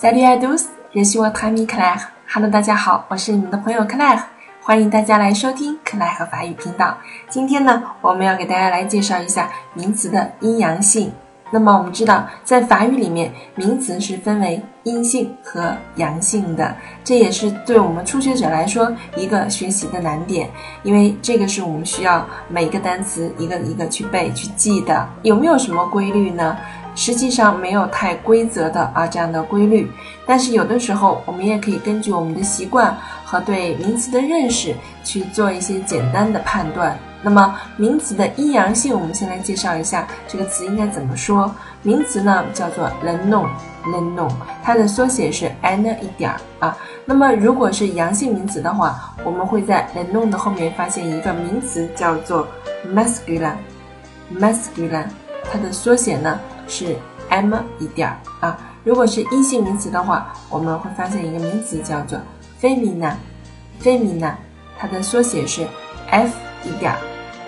Salut à tous, je suis votre ami Claire. Hello，大家好，我是你们的朋友 Claire，欢迎大家来收听 Claire 法语频道。今天呢，我们要给大家来介绍一下名词的阴阳性。那么我们知道，在法语里面，名词是分为阴性和阳性的，这也是对我们初学者来说一个学习的难点，因为这个是我们需要每个单词一个一个去背去记的。有没有什么规律呢？实际上没有太规则的啊这样的规律，但是有的时候我们也可以根据我们的习惯和对名词的认识去做一些简单的判断。那么名词的阴阳性，我们先来介绍一下这个词应该怎么说。名词呢叫做 le nom，le nom，它的缩写是 n 一点儿啊。那么如果是阳性名词的话，我们会在 lenon 的后面发现一个名词叫做 masculine，masculine，它的缩写呢是 m 一点儿啊。如果是阴性名词的话，我们会发现一个名词叫做 femina，femina，它的缩写是 f。一点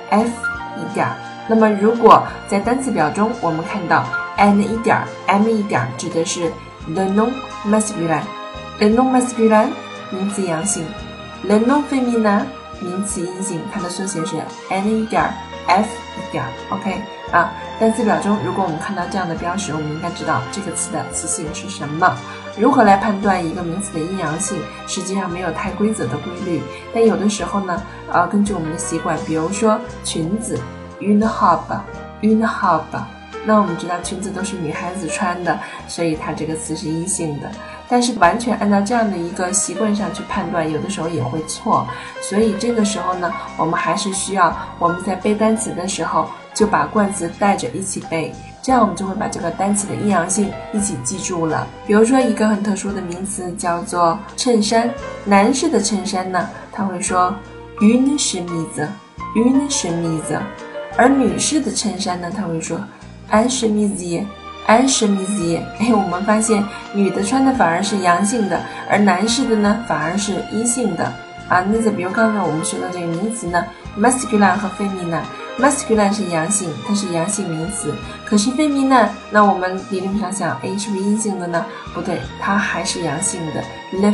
，f 一点。那么，如果在单词表中，我们看到 n 一点，m 一点，指的是 the non masculine，the non masculine 名词阳性，the non feminine 名词阴性，它的缩写是 n 一点，f 点。OK 啊，单词表中，如果我们看到这样的标识，我们应该知道这个词的词性是什么。如何来判断一个名词的阴阳性？实际上没有太规则的规律，但有的时候呢，呃，根据我们的习惯，比如说裙子 u n h o b u n h o b 那我们知道裙子都是女孩子穿的，所以它这个词是阴性的。但是完全按照这样的一个习惯上去判断，有的时候也会错。所以这个时候呢，我们还是需要我们在背单词的时候就把冠词带着一起背。这样我们就会把这个单词的阴阳性一起记住了。比如说一个很特殊的名词叫做衬衫，男士的衬衫呢，他会说 u n s h m i s e u n s h m i s e 而女士的衬衫呢，他会说 a n s h m i s e chemise，un chemise。哎，我们发现女的穿的反而是阳性的，而男士的呢反而是阴性的啊。那再比如刚才我们说的这个名词呢，masculine 和 feminine。masculine 是阳性，它是阳性名词。可是 feminine，那我们理论上想，哎，是不是阴性的呢？不对，它还是阳性的。le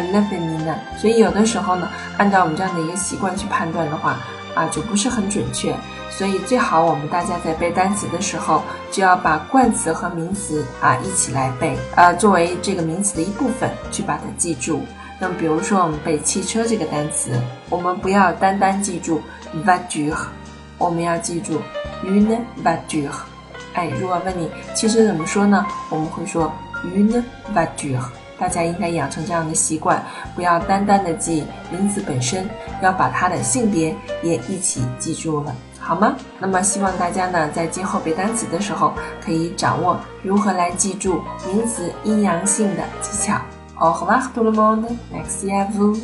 feminine，a le feminine。所以有的时候呢，按照我们这样的一个习惯去判断的话，啊，就不是很准确。所以最好我们大家在背单词的时候，就要把冠词和名词啊一起来背，呃，作为这个名词的一部分去把它记住。那么，比如说我们背汽车这个单词，我们不要单单记住 voiture，我们要记住 une v a d u r。哎，如果问你汽车怎么说呢？我们会说 une v a d u r。大家应该养成这样的习惯，不要单单的记名词本身，要把它的性别也一起记住了，好吗？那么希望大家呢，在今后背单词的时候，可以掌握如何来记住名词阴阳性的技巧。Au revoir tout le monde. Merci à vous.